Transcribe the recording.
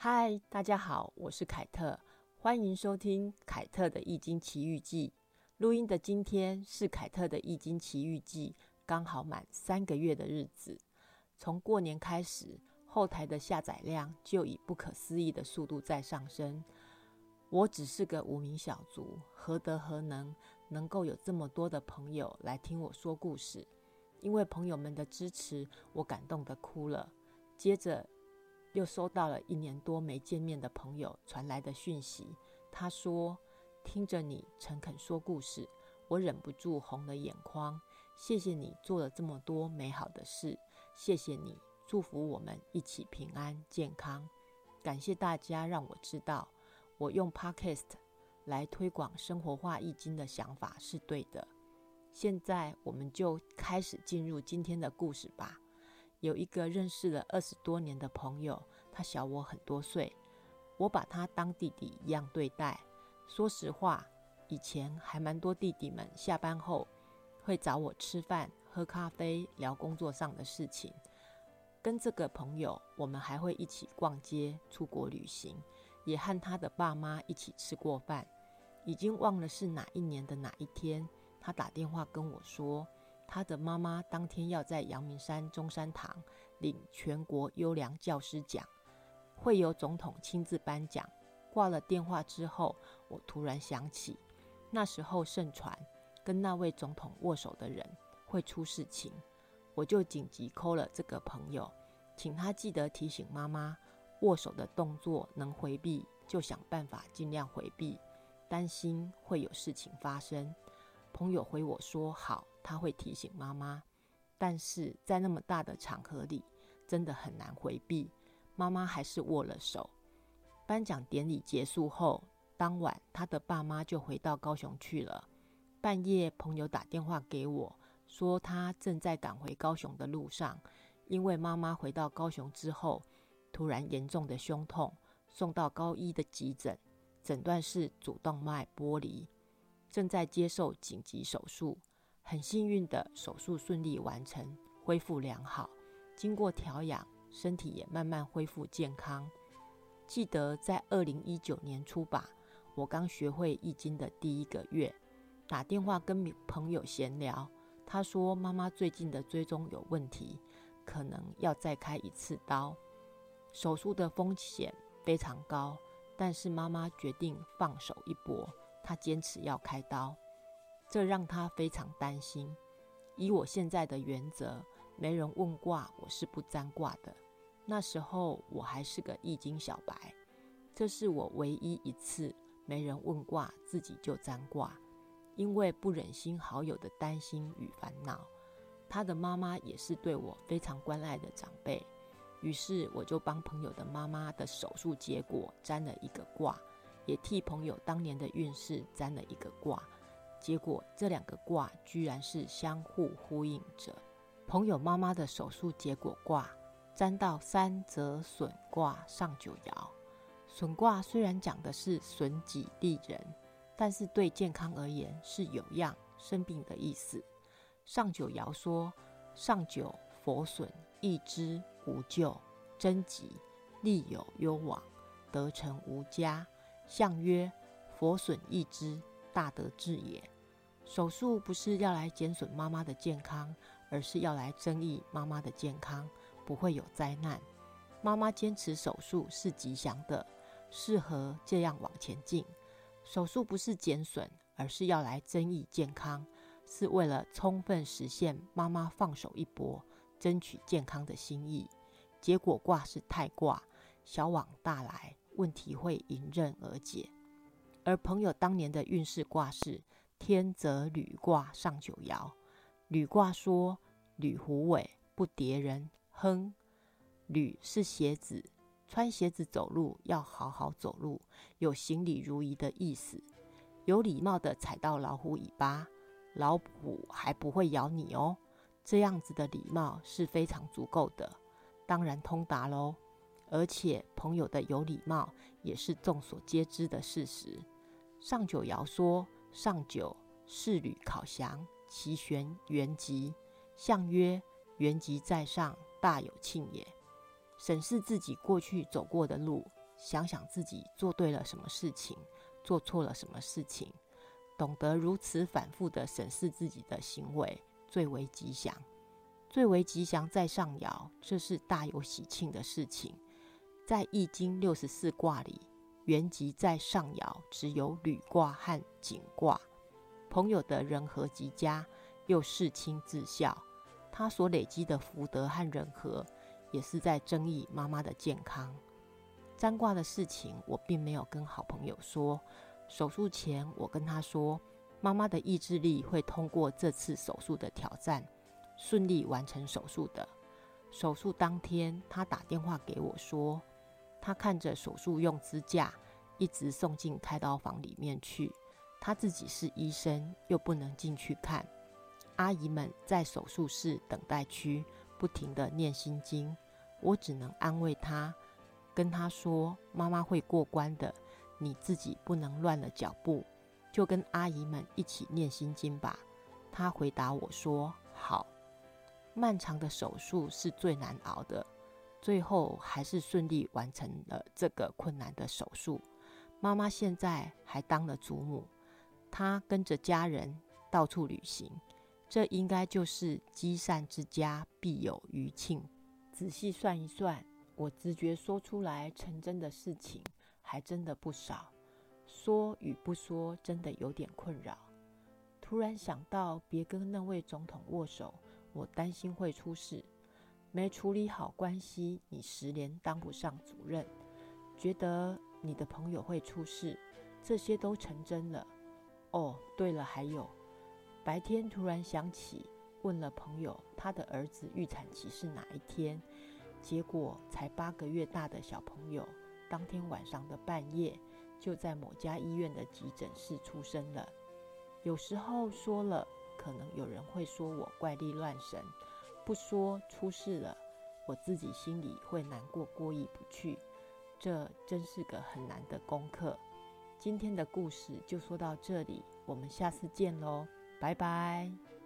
嗨，大家好，我是凯特，欢迎收听凯特的《易经奇遇记》。录音的今天是凯特的《易经奇遇记》刚好满三个月的日子。从过年开始，后台的下载量就以不可思议的速度在上升。我只是个无名小卒，何德何能，能够有这么多的朋友来听我说故事？因为朋友们的支持，我感动的哭了。接着。又收到了一年多没见面的朋友传来的讯息，他说：“听着你诚恳说故事，我忍不住红了眼眶。谢谢你做了这么多美好的事，谢谢你祝福我们一起平安健康。感谢大家让我知道，我用 Podcast 来推广生活化易经的想法是对的。现在我们就开始进入今天的故事吧。”有一个认识了二十多年的朋友，他小我很多岁，我把他当弟弟一样对待。说实话，以前还蛮多弟弟们下班后会找我吃饭、喝咖啡、聊工作上的事情。跟这个朋友，我们还会一起逛街、出国旅行，也和他的爸妈一起吃过饭。已经忘了是哪一年的哪一天，他打电话跟我说。他的妈妈当天要在阳明山中山堂领全国优良教师奖，会由总统亲自颁奖。挂了电话之后，我突然想起，那时候盛传跟那位总统握手的人会出事情，我就紧急 call 了这个朋友，请他记得提醒妈妈，握手的动作能回避就想办法尽量回避，担心会有事情发生。朋友回我说好。他会提醒妈妈，但是在那么大的场合里，真的很难回避。妈妈还是握了手。颁奖典礼结束后，当晚他的爸妈就回到高雄去了。半夜，朋友打电话给我，说他正在赶回高雄的路上，因为妈妈回到高雄之后，突然严重的胸痛，送到高一的急诊，诊断是主动脉剥离，正在接受紧急手术。很幸运的手术顺利完成，恢复良好。经过调养，身体也慢慢恢复健康。记得在二零一九年初吧，我刚学会易经的第一个月，打电话跟朋友闲聊，他说妈妈最近的追踪有问题，可能要再开一次刀，手术的风险非常高，但是妈妈决定放手一搏，她坚持要开刀。这让他非常担心。以我现在的原则，没人问卦，我是不占卦的。那时候我还是个易经小白，这是我唯一一次没人问卦，自己就占卦，因为不忍心好友的担心与烦恼。他的妈妈也是对我非常关爱的长辈，于是我就帮朋友的妈妈的手术结果占了一个卦，也替朋友当年的运势占了一个卦。结果这两个卦居然是相互呼应着。朋友妈妈的手术结果卦占到三则损卦上九爻。损卦虽然讲的是损己利人，但是对健康而言是有恙生病的意思。上九爻说：上九佛损益之无咎，贞吉利有攸往，得成无加。象曰：佛损益之。大德至也。手术不是要来减损妈妈的健康，而是要来增益妈妈的健康，不会有灾难。妈妈坚持手术是吉祥的，适合这样往前进。手术不是减损，而是要来增益健康，是为了充分实现妈妈放手一搏、争取健康的心意。结果卦是太卦，小往大来，问题会迎刃而解。而朋友当年的运势卦是天泽履卦上九爻，履卦说履虎尾不叠人，亨。履是鞋子，穿鞋子走路要好好走路，有行礼如仪的意思，有礼貌的踩到老虎尾巴，老虎还不会咬你哦。这样子的礼貌是非常足够的，当然通达喽。而且朋友的有礼貌也是众所皆知的事实。上九爻说：“上九，仕履考祥，其旋元吉。象曰：元吉在上，大有庆也。审视自己过去走过的路，想想自己做对了什么事情，做错了什么事情，懂得如此反复的审视自己的行为，最为吉祥。最为吉祥在上爻，这是大有喜庆的事情。在易经六十四卦里，原吉在上爻只有履卦和景卦。朋友的人和极佳，又事亲自孝，他所累积的福德和人和，也是在争议妈妈的健康。占卦的事情，我并没有跟好朋友说。手术前，我跟他说，妈妈的意志力会通过这次手术的挑战。顺利完成手术的。手术当天，他打电话给我说，他看着手术用支架一直送进开刀房里面去，他自己是医生，又不能进去看。阿姨们在手术室等待区不停地念心经，我只能安慰他，跟他说：“妈妈会过关的，你自己不能乱了脚步，就跟阿姨们一起念心经吧。”他回答我说：“好。”漫长的手术是最难熬的，最后还是顺利完成了这个困难的手术。妈妈现在还当了祖母，她跟着家人到处旅行，这应该就是积善之家必有余庆。仔细算一算，我直觉说出来成真的事情还真的不少，说与不说真的有点困扰。突然想到，别跟那位总统握手。我担心会出事，没处理好关系，你十年当不上主任。觉得你的朋友会出事，这些都成真了。哦，对了，还有，白天突然想起，问了朋友，他的儿子预产期是哪一天？结果才八个月大的小朋友，当天晚上的半夜，就在某家医院的急诊室出生了。有时候说了。可能有人会说我怪力乱神，不说出事了，我自己心里会难过过意不去。这真是个很难的功课。今天的故事就说到这里，我们下次见喽，拜拜。